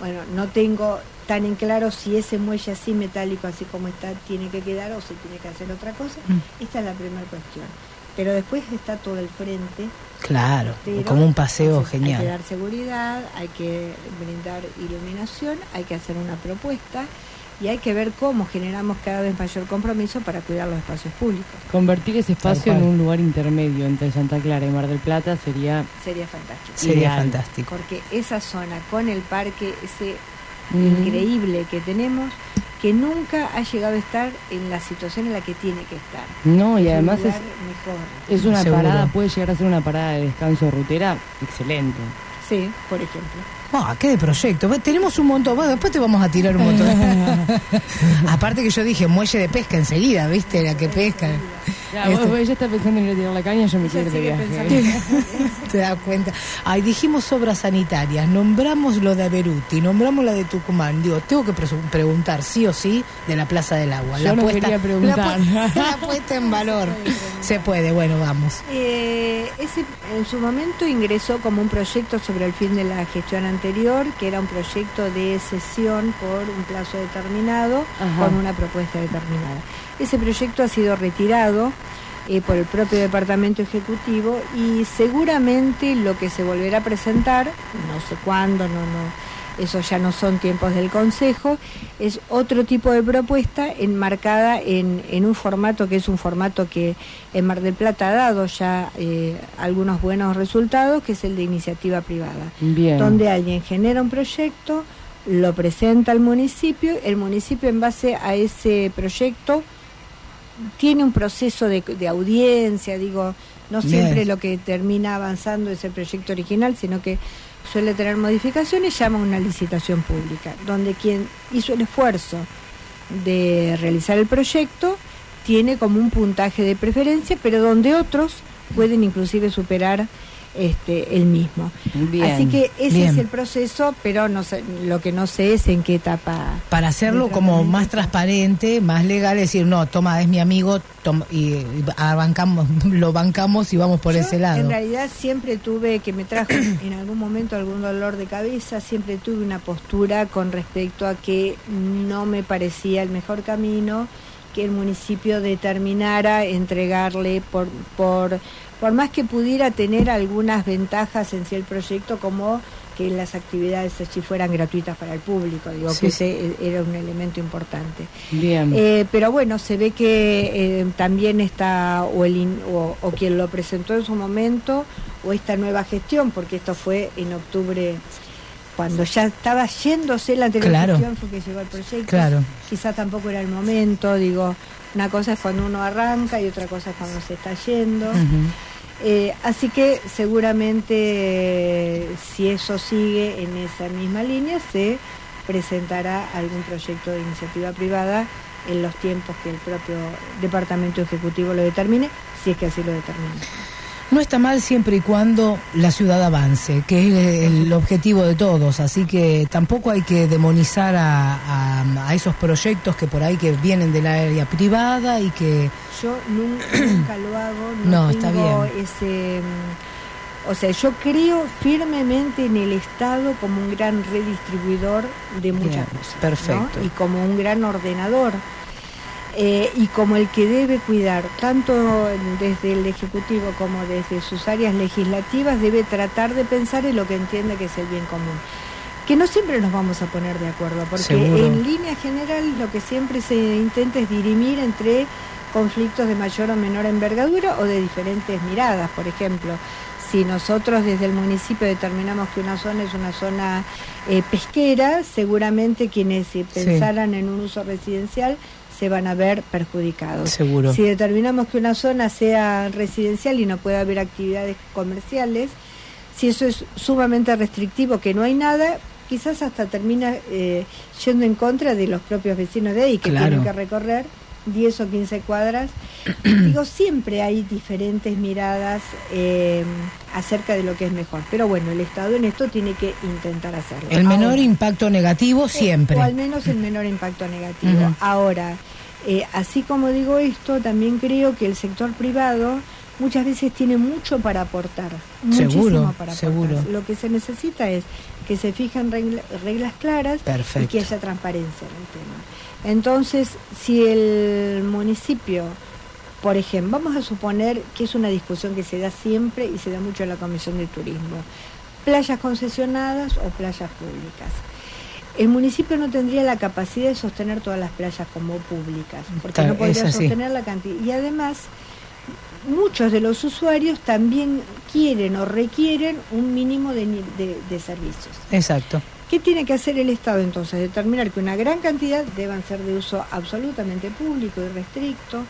Bueno, no tengo tan en claro si ese muelle así metálico, así como está, tiene que quedar o si tiene que hacer otra cosa. Mm. Esta es la primera cuestión. Pero después está todo el frente. Claro, como un paseo entonces, Hay que genial. dar seguridad, hay que brindar iluminación, hay que hacer una propuesta y hay que ver cómo generamos cada vez mayor compromiso para cuidar los espacios públicos. Convertir ese espacio en un lugar intermedio entre Santa Clara y Mar del Plata sería Sería fantástico. Sería ideal. fantástico. Porque esa zona con el parque, ese increíble que tenemos, que nunca ha llegado a estar en la situación en la que tiene que estar. No, y Es además es, mejor. es una Seguro. parada, puede llegar a ser una parada de descanso rutera excelente. Sí, por ejemplo. Ah, qué de proyecto. Tenemos un montón. Bueno, después te vamos a tirar un montón. Aparte que yo dije muelle de pesca enseguida, ¿viste? La que pesca. Ya, Este- vos- ella está pensando en ir a tirar la caña, yo me quiero de viaje. Te das cuenta. Ay, dijimos obras sanitarias, nombramos lo de Beruti, nombramos la de Tucumán. Digo, tengo que preguntar sí o sí de la Plaza del Agua. Yo la no puesta, quería preguntar. La, pu- la puesta en valor. Se puede, bueno, vamos. Eh, ese en su momento ingresó como un proyecto sobre el fin de la gestión anterior, que era un proyecto de sesión por un plazo determinado, Ajá. con una propuesta determinada. Ese proyecto ha sido retirado eh, por el propio departamento ejecutivo y seguramente lo que se volverá a presentar, no sé cuándo, no, no, eso ya no son tiempos del Consejo, es otro tipo de propuesta enmarcada en, en un formato que es un formato que en Mar del Plata ha dado ya eh, algunos buenos resultados, que es el de iniciativa privada, Bien. donde alguien genera un proyecto, lo presenta al municipio, el municipio en base a ese proyecto tiene un proceso de, de audiencia, digo, no Bien. siempre lo que termina avanzando es el proyecto original, sino que suele tener modificaciones, llama a una licitación pública, donde quien hizo el esfuerzo de realizar el proyecto tiene como un puntaje de preferencia, pero donde otros pueden inclusive superar este el mismo. Bien. Así que ese Bien. es el proceso, pero no sé, lo que no sé es en qué etapa. Para hacerlo como más transparente, más legal, decir, no, toma, es mi amigo, toma, y, y bancamos, lo bancamos y vamos por Yo, ese lado. En realidad siempre tuve, que me trajo en algún momento algún dolor de cabeza, siempre tuve una postura con respecto a que no me parecía el mejor camino que el municipio determinara entregarle por, por, por más que pudiera tener algunas ventajas en sí el proyecto como que las actividades allí fueran gratuitas para el público, digo Sí, que ese era un elemento importante. Bien. Eh, pero bueno, se ve que eh, también está o, el in- o, o quien lo presentó en su momento o esta nueva gestión, porque esto fue en octubre, cuando ya estaba yéndose la anterior Claro. gestión, fue que llegó el proyecto. Claro. Quizá tampoco era el momento, digo, una cosa es cuando uno arranca y otra cosa es cuando se está yendo. Eh, así que seguramente eh, si eso sigue en esa misma línea se presentará algún proyecto de iniciativa privada en los tiempos que el propio departamento ejecutivo lo determine, si es que así lo determina. No está mal siempre y cuando la ciudad avance, que es el objetivo de todos, así que tampoco hay que demonizar a, a- a esos proyectos que por ahí que vienen del área privada y que Yo nunca, nunca lo hago, no, No, está bien. ese... mm, O sea, yo creo firmemente en el Estado como un gran redistribuidor de muchas Bien, cosas. ¿no? perfecto. Y como un gran ordenador. Eh, y como el que debe cuidar, tanto desde el Ejecutivo como desde sus áreas legislativas, debe tratar de pensar en lo que entiende que es el bien común. Que no siempre nos vamos a poner de acuerdo, porque Seguro. en línea general lo que siempre se intenta es dirimir entre conflictos de mayor o menor envergadura o de diferentes miradas. Por ejemplo, si nosotros desde el municipio determinamos que una zona es una zona eh, pesquera, seguramente quienes eh, Sí. pensaran en un uso residencial se van a ver perjudicados. Seguro. Si determinamos que una zona sea residencial y no puede haber actividades comerciales, si eso es sumamente restrictivo, que no hay nada, quizás hasta termina eh, yendo en contra de los propios vecinos de ahí, que Claro. tienen que recorrer 10 o 15 cuadras. Digo, siempre hay diferentes miradas eh, acerca de lo que es mejor. Pero bueno, el Estado en esto tiene que intentar hacerlo. el menor Ahora, impacto negativo siempre. o al menos el menor impacto negativo. Ahora, eh, así como digo esto, también creo que el sector privado muchas veces tiene mucho para aportar. Muchísimo Seguro, para aportar. seguro. Lo que se necesita es que se fijen regla- reglas claras y Perfecto. que haya transparencia en el tema. Entonces, si el municipio, por ejemplo, vamos a suponer que es una discusión que se da siempre y se da mucho en la Comisión de Turismo, playas concesionadas o playas públicas. El municipio no tendría la capacidad de sostener todas las playas como públicas, porque no podría sostener la cantidad. Y además, muchos de los usuarios también quieren o requieren un mínimo de, ni- de- de servicios. Exacto. ¿Qué tiene que hacer el Estado entonces? Determinar que una gran cantidad deban ser de uso absolutamente público y restricto.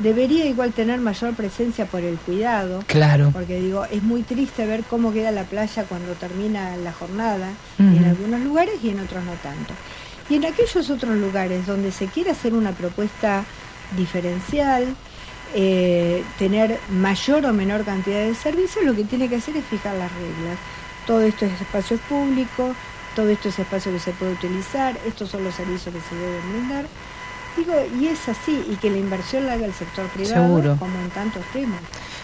Debería igual tener mayor presencia por el cuidado. Claro. Porque digo, es muy triste ver cómo queda la playa cuando termina la jornada, en algunos lugares y en otros no tanto. Y en aquellos otros lugares donde se quiere hacer una propuesta diferencial, eh, tener mayor o menor cantidad de servicios, lo que tiene que hacer es fijar las reglas. Todo esto es espacio público, todo esto es espacio que se puede utilizar, estos son los servicios que se deben brindar. Digo, y es así, y que la inversión la haga el sector privado, Seguro. como en tantos temas.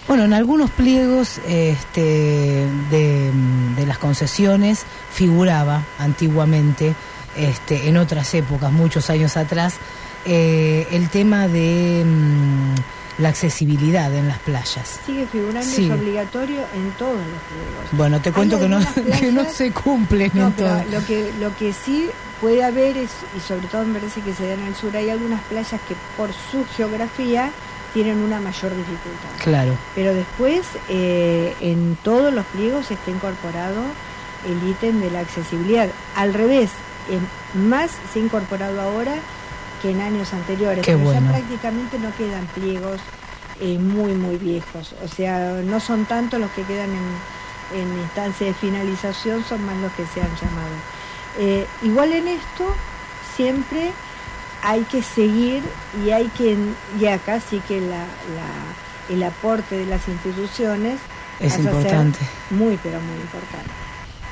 Bueno, en algunos pliegos este, de, de las concesiones figuraba antiguamente, este, en otras épocas, muchos años atrás, eh, el tema de mm, la accesibilidad en las playas. Sigue figurando, Sí. es obligatorio en todos los pliegos. Bueno, te cuento que no, que no se cumplen No, en lo que, lo que sí puede haber es, y sobre todo me parece que se da en el sur, hay algunas playas que por su geografía tienen una mayor dificultad. Claro. Pero después eh, en todos los pliegos está incorporado el ítem de la accesibilidad. Al revés, en- más se ha incorporado ahora que en años anteriores. Qué pero bueno. ya prácticamente no quedan pliegos eh, muy, muy viejos. O sea, no son tantos los que quedan en, en instancia de finalización, son más los que se han llamado. Eh, igual en esto, siempre hay que seguir y hay que, y acá sí que la, la- el aporte de las instituciones Es importante. muy, pero muy importante.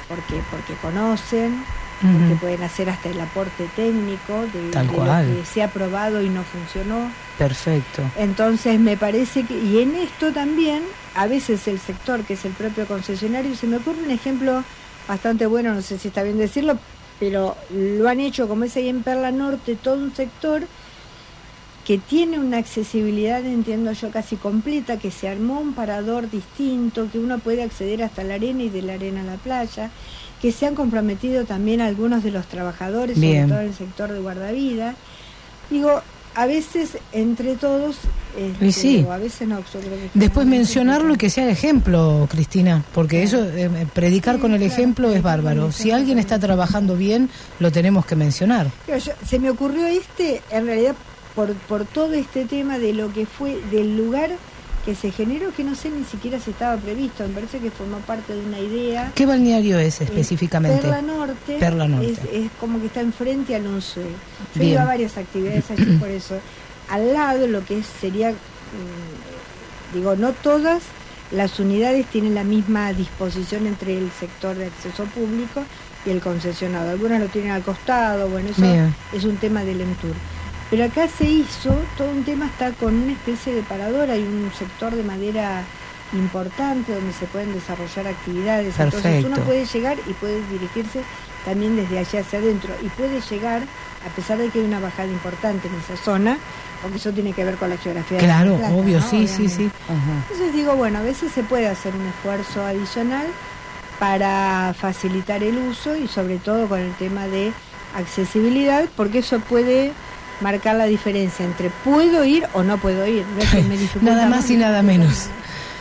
¿Por qué? Porque conocen, Ujú. porque pueden hacer hasta el aporte técnico de, Tal de cual. lo que se ha probado y no funcionó. Perfecto. Entonces me parece que, y en esto también, a veces el sector, que es el propio concesionario, se me ocurre un ejemplo bastante bueno, no sé si está bien decirlo, pero lo han hecho como es ahí en Perla Norte, todo un sector que tiene una accesibilidad, entiendo yo, casi completa, que se armó un parador distinto, que uno puede acceder hasta la arena y de la arena a la playa, que se han comprometido también algunos de los trabajadores, Bien. sobre todo en el sector de guardavidas. Digo, a veces entre todos, este, sí. o a veces no, yo creo que Después mencionarlo y que sea el ejemplo, Cristina, porque eso, eh, predicar con el ejemplo es bárbaro. Si alguien está trabajando bien, lo tenemos que mencionar. Yo- se me ocurrió este, en realidad, por, por todo este tema de lo que fue, del lugar que se generó, que no sé ni siquiera si estaba previsto, me parece que formó parte de una idea. ¿Qué balneario es específicamente? Perla Norte. Perla Norte. Es, es como que está enfrente al Unsue. Yo Bien. iba a varias actividades allí por eso. Al lado lo que es, sería, mm, digo, no todas las unidades tienen la misma disposición entre el sector de acceso público y el concesionado. Algunas lo tienen al costado, bueno, eso Bien. es un tema del EMTUR. Pero acá se hizo, todo un tema está con una especie de parador, hay un sector de madera importante donde se pueden desarrollar actividades. Entonces uno puede llegar y puede dirigirse también desde allá hacia adentro y puede llegar, a pesar de que hay una bajada importante en esa zona, porque eso tiene que ver con la geografía. de Claro, la Plata, obvio, ¿no? sí, sí, sí. Entonces digo, bueno, a veces se puede hacer un esfuerzo adicional para facilitar el uso y sobre todo con el tema de accesibilidad, porque eso puede marcar la diferencia entre puedo ir o no puedo ir. No es que me Nada más y nada menos.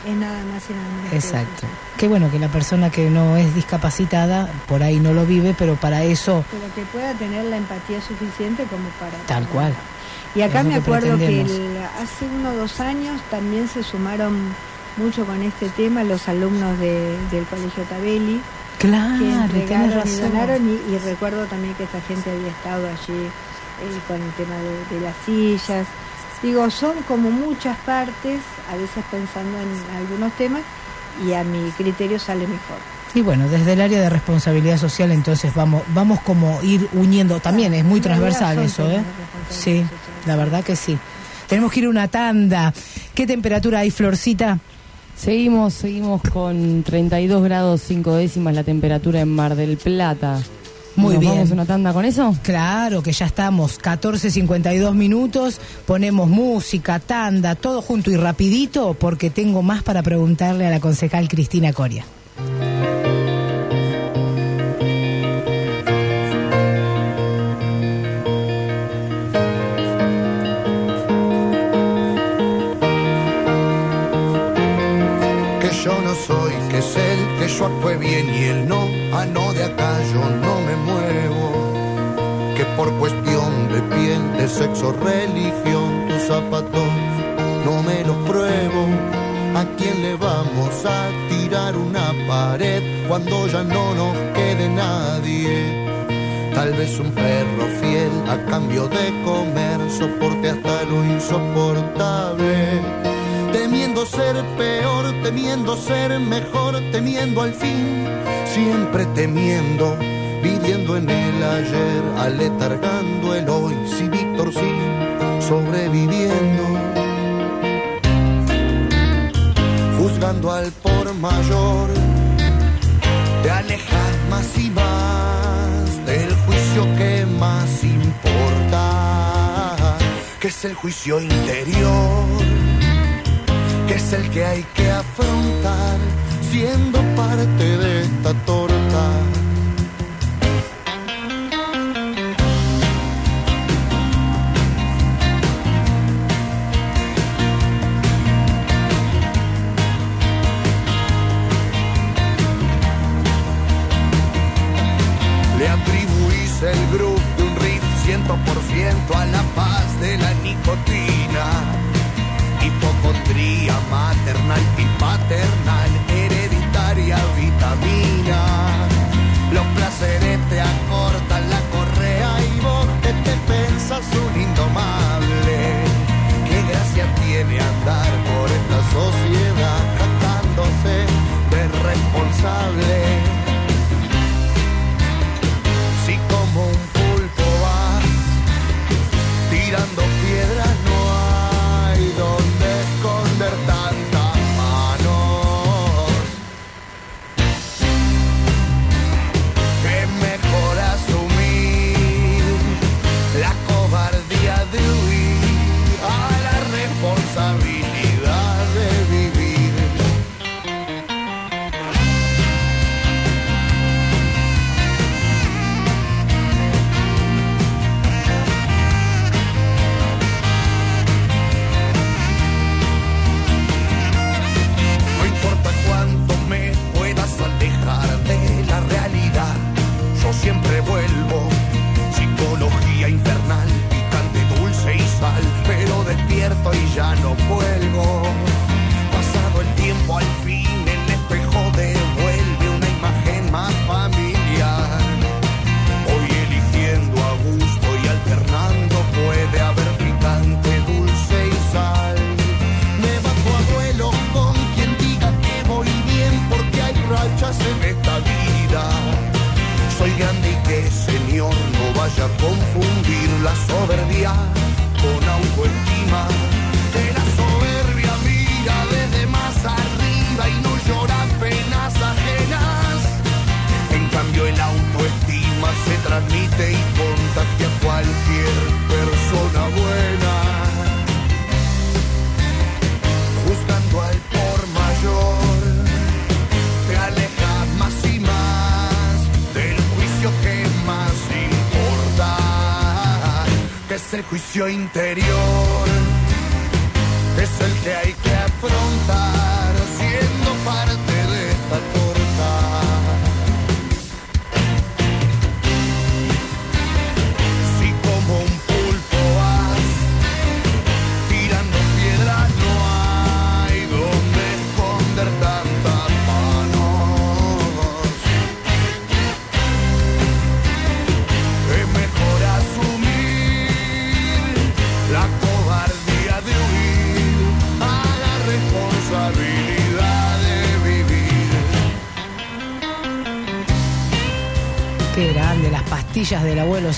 Es nada más y nada menos. que. Exacto. Qué bueno que la persona que no es discapacitada por ahí no lo vive, pero para eso, Pero que pueda tener la empatía suficiente como para... tal cual. Y acá me que acuerdo que el- hace uno o dos años también se sumaron mucho con este tema los alumnos de- del Colegio Tabelli. que Claro, tienes entregaron y donaron y, y recuerdo también que esta gente había estado allí eh, con el tema de, de las sillas. Digo, son como muchas partes, a veces pensando en algunos temas y a mi criterio sale mejor. Y bueno, desde el área de responsabilidad social, entonces vamos, vamos como ir uniendo. También es muy transversal eso, ¿eh? Sí, la verdad que sí. Tenemos que ir a una tanda. ¿Qué temperatura hay, Florcita? Seguimos, seguimos con 32 grados 5 décimas la temperatura en Mar del Plata. Muy bien. ¿Vamos una tanda con eso? Claro, que ya estamos. 14.52 minutos. Ponemos música, tanda, todo junto y rapidito, porque tengo más para preguntarle a la concejal Cristina Coria. Que yo no soy, que es él, que yo actúe bien y él no, a no de acá yo no que por cuestión de piel, de sexo, religión, tus zapatos no me los pruebo. ¿A quién le vamos a tirar una pared cuando ya no nos quede nadie? Tal vez un perro fiel a cambio de comer soporte hasta lo insoportable. Temiendo ser peor, temiendo ser mejor, temiendo al fin, siempre temiendo, viviendo en el ayer, aletargando el hoy, si Víctor sí, sobreviviendo. Juzgando al por mayor, te alejas más y más del juicio que más importa, que es el juicio interior, que es el que hay que afrontar siendo parte de esta torta. A la paz de la nicotina. Hipocondría maternal interior,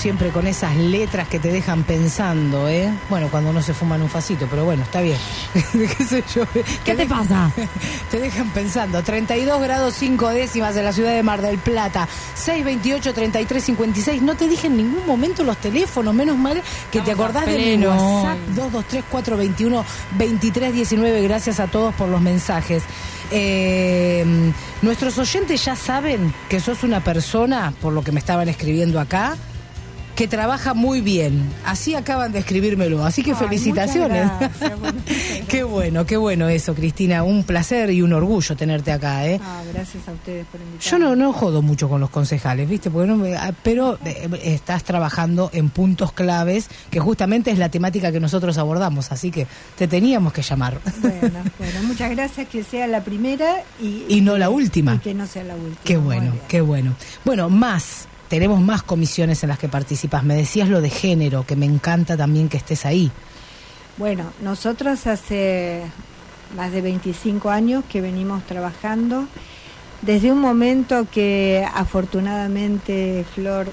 siempre con esas letras que te dejan pensando, ¿eh? Bueno, cuando no se fuman un facito, pero bueno, está bien. ¿Qué sé yo? ¿Qué te pasa? Te dejan pensando. 32 grados 5 décimas en la ciudad de Mar del Plata. 628 33 56. No te dije en ningún momento los teléfonos. Menos mal que te acordás de mi. WhatsApp 223 421 2319. Gracias a todos por los mensajes. Eh, nuestros oyentes ya saben que sos una persona, por lo que me estaban escribiendo acá, que trabaja muy bien. Así acaban de escribírmelo. Así que Ay, felicitaciones. gracias. Qué bueno, qué bueno eso, Cristina. Un placer y un orgullo tenerte acá, ¿eh? ah, gracias a ustedes por invitarme. Yo no, no jodo mucho con los concejales, ¿viste? Porque no me- ah, pero eh, estás trabajando en puntos claves, que justamente es la temática que nosotros abordamos, así que te teníamos que llamar. Bueno, bueno, muchas gracias que sea la primera y, Y no la última. y que no sea la última. Qué bueno, qué bueno. Bueno, más, tenemos más comisiones en las que participas. Me decías lo de género, que me encanta también que estés ahí. Bueno, nosotros hace más de 25 años que venimos trabajando desde un momento que afortunadamente Flor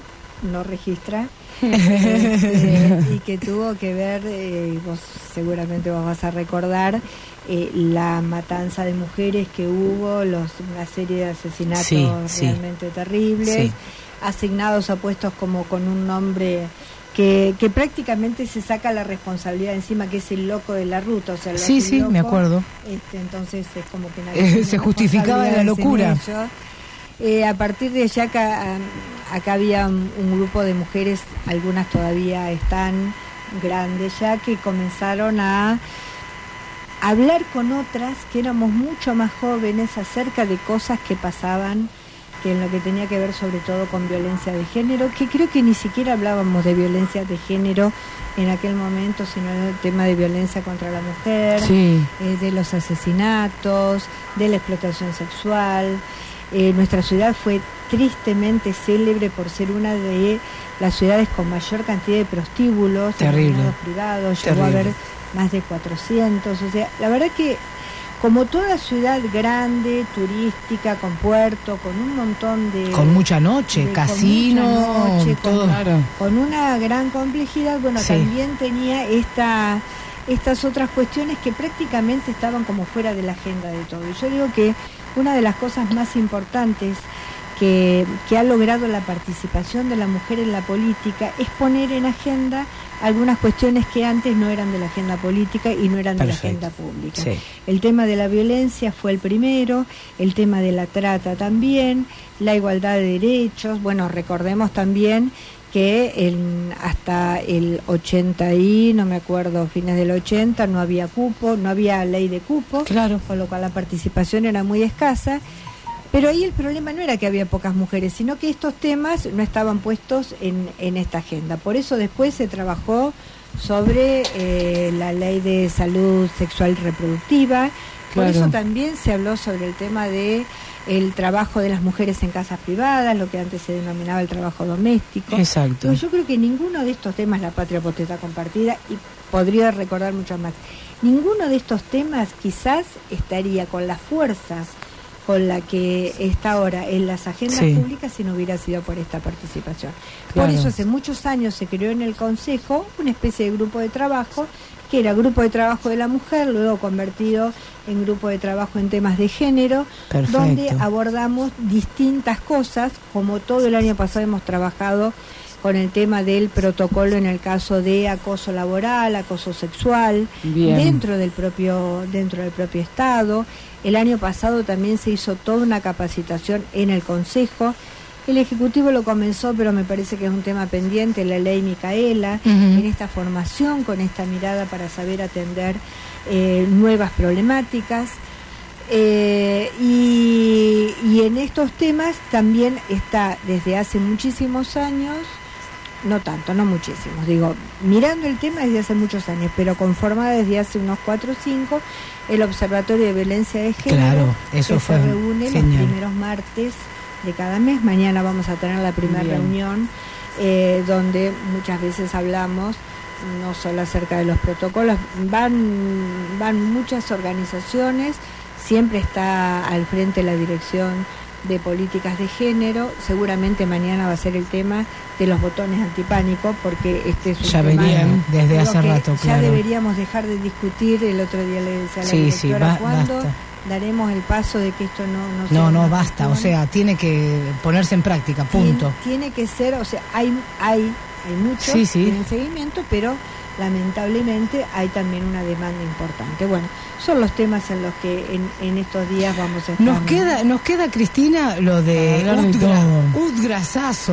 no registra este, y que tuvo que ver, eh, vos seguramente vos vas a recordar, eh, la matanza de mujeres que hubo, los, una serie de asesinatos Sí, sí. realmente terribles, Sí. Asignados a puestos como con un nombre que, que prácticamente se saca la responsabilidad encima, que es el loco de la ruta. O sea, Sí, sí, loco, me acuerdo. este, entonces es como que nadie Eh, tiene se justificaba la locura. Eh, a partir de allá acá, acá había un, un grupo de mujeres, algunas todavía están grandes ya, que comenzaron a hablar con otras que éramos mucho más jóvenes acerca de cosas que pasaban que en lo que tenía que ver sobre todo con violencia de género, que creo que ni siquiera hablábamos de violencia de género en aquel momento, sino del tema de violencia contra la mujer, Sí. eh, de los asesinatos, de la explotación sexual. Eh, nuestra ciudad fue tristemente célebre por ser una de las ciudades con mayor cantidad de prostíbulos, Terrible. privados, llegó a haber más de 400, o sea, la verdad que como toda ciudad grande, turística, con puerto, con un montón de... Con mucha noche, de- con casino, mucha noche, con- una gran complejidad, bueno, Sí. también tenía esta, estas otras cuestiones que prácticamente estaban como fuera de la agenda de todo. Y yo digo que una de las cosas más importantes que, que ha logrado la participación de la mujer en la política es poner en agenda algunas cuestiones que antes no eran de la agenda política y no eran de la agenda pública. Sí. El tema de la violencia fue el primero, el tema de la trata también, la igualdad de derechos. Bueno, recordemos también que en- hasta el 80 y, no me acuerdo, fines del 80, no había cupo, no había ley de cupo, Claro. con lo cual la participación era muy escasa. Pero ahí el problema no era que había pocas mujeres, sino que estos temas no estaban puestos en, en esta agenda. Por eso después se trabajó sobre eh, la ley de salud sexual reproductiva. Por Claro. eso también se habló sobre el tema de el trabajo de las mujeres en casas privadas, lo que antes se denominaba el trabajo doméstico. Exacto. Digo, yo creo que ninguno de estos temas, la patria potestad compartida, y podría recordar mucho más, ninguno de estos temas quizás estaría con la fuerza con la que está ahora en las agendas Sí. públicas si no hubiera sido por esta participación. Claro. Por eso hace muchos años se creó en el Consejo una especie de grupo de trabajo que era Grupo de Trabajo de la Mujer, luego convertido en Grupo de Trabajo en temas de género, Perfecto. donde abordamos distintas cosas, como todo el año pasado hemos trabajado con el tema del protocolo en el caso de acoso laboral, acoso sexual, Bien. dentro del propio dentro del propio estado. El año pasado también se hizo toda una capacitación en el Consejo. El Ejecutivo lo comenzó, pero me parece que es un tema pendiente, la ley Micaela, en esta formación, con esta mirada para saber atender eh, nuevas problemáticas. Eh, y, y en estos temas también está desde hace muchísimos años, no tanto, no muchísimos, digo, mirando el tema desde hace muchos años, pero conformada desde hace unos 4 o 5, el Observatorio de Violencia de Género, Claro, eso que fue se reúne los primeros martes de cada mes. Mañana vamos a tener la primera reunión eh, donde muchas veces hablamos no solo acerca de los protocolos, van, van muchas organizaciones, siempre está al frente la dirección de políticas de género, seguramente mañana va a ser el tema de los botones antipánico, porque este es un Ya tema venían desde hace que rato, Ya claro. deberíamos dejar de discutir, el otro día le decía a la Sí, sí, directora, ba- ¿cuándo basta. daremos el paso de que esto no no sea No, no, basta. O sea, tiene que ponerse en práctica, punto. Tiene, tiene que ser, o sea, hay, hay hay muchos Sí, sí. que tienen seguimiento, pero lamentablemente hay también una demanda importante. Bueno, son los temas en los que en, en estos días vamos a estar. Nos queda, nos queda Cristina lo de hablar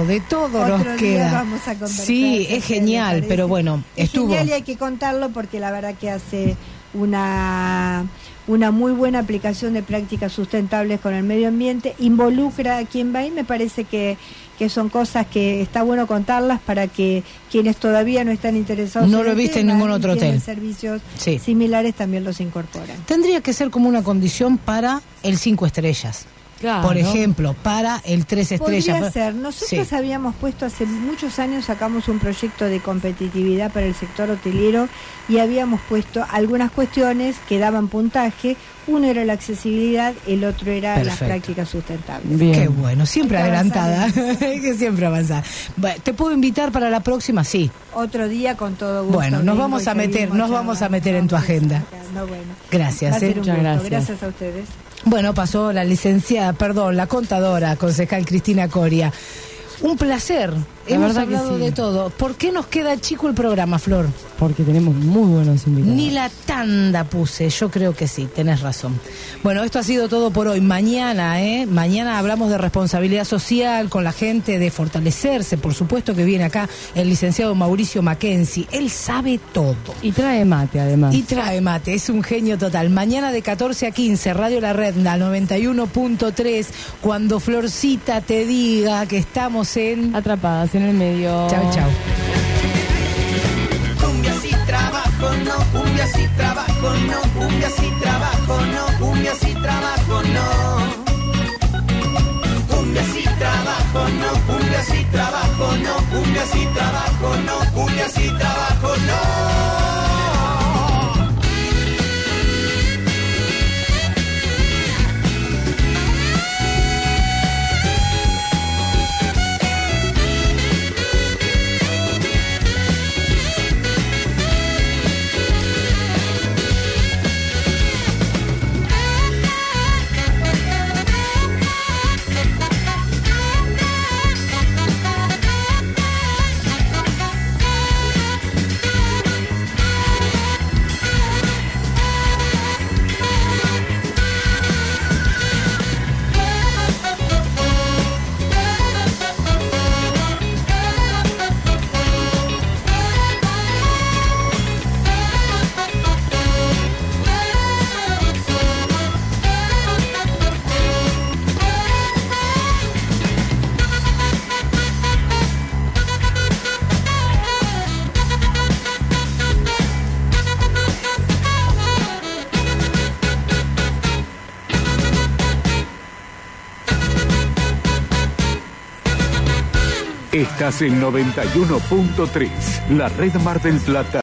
de todo. Otro nos día queda. vamos a conversar sí, es genial, pero bueno, Es estuvo. genial y hay que contarlo porque la verdad que hace una una muy buena aplicación de prácticas sustentables con el medio ambiente, involucra a quien va y me parece que, que son cosas que está bueno contarlas para que quienes todavía no están interesados No en lo viste en ningún otro hotel. servicios Sí. similares también los incorporan. Tendría que ser como una condición para el cinco estrellas. Claro. Por ejemplo, para el tres estrellas. Podría ser. Nosotros Sí. habíamos puesto hace muchos años, sacamos un proyecto de competitividad para el sector hotelero y habíamos puesto algunas cuestiones que daban puntaje. Uno era la accesibilidad, el otro era las prácticas sustentables. Qué bueno, siempre Hay que adelantada. que siempre avanzar. Bueno, ¿Te puedo invitar para la próxima? Sí. Otro día con todo gusto. Bueno, nos vamos a meter, nos vamos a meter en tu agenda. No, bueno. Gracias, Va a ser eh. un Muchas gusto. gracias. Gracias a ustedes. Bueno, pasó la licenciada, perdón, la contadora, concejal Cristina Coria. Un placer. La Hemos hablado sí. de todo. ¿Por qué nos queda chico el programa, Flor? Porque tenemos muy buenos invitados. Ni la tanda puse, yo creo que sí, tenés razón. Bueno, esto ha sido todo por hoy. Mañana, ¿eh? Mañana hablamos de responsabilidad social con la gente, de fortalecerse. Por supuesto que viene acá el licenciado Mauricio Mackenzie. Él sabe todo. Y trae mate, además. Y trae mate, es un genio total. Mañana de 14 a 15, Radio La Red, al 91.3, cuando Florcita te diga que estamos en... Atrapadas en el medio. Chau, chau. Cumbia sí trabajo, no, cumbia sí trabajo, no, cumbia sí trabajo, no, cumbia sí trabajo, no. Cumbia sí trabajo, no, cumbia sí trabajo, no, cumbia sí trabajo, no, cumbia sí trabajo, no. Estás en 91.3, la red Mar del Plata.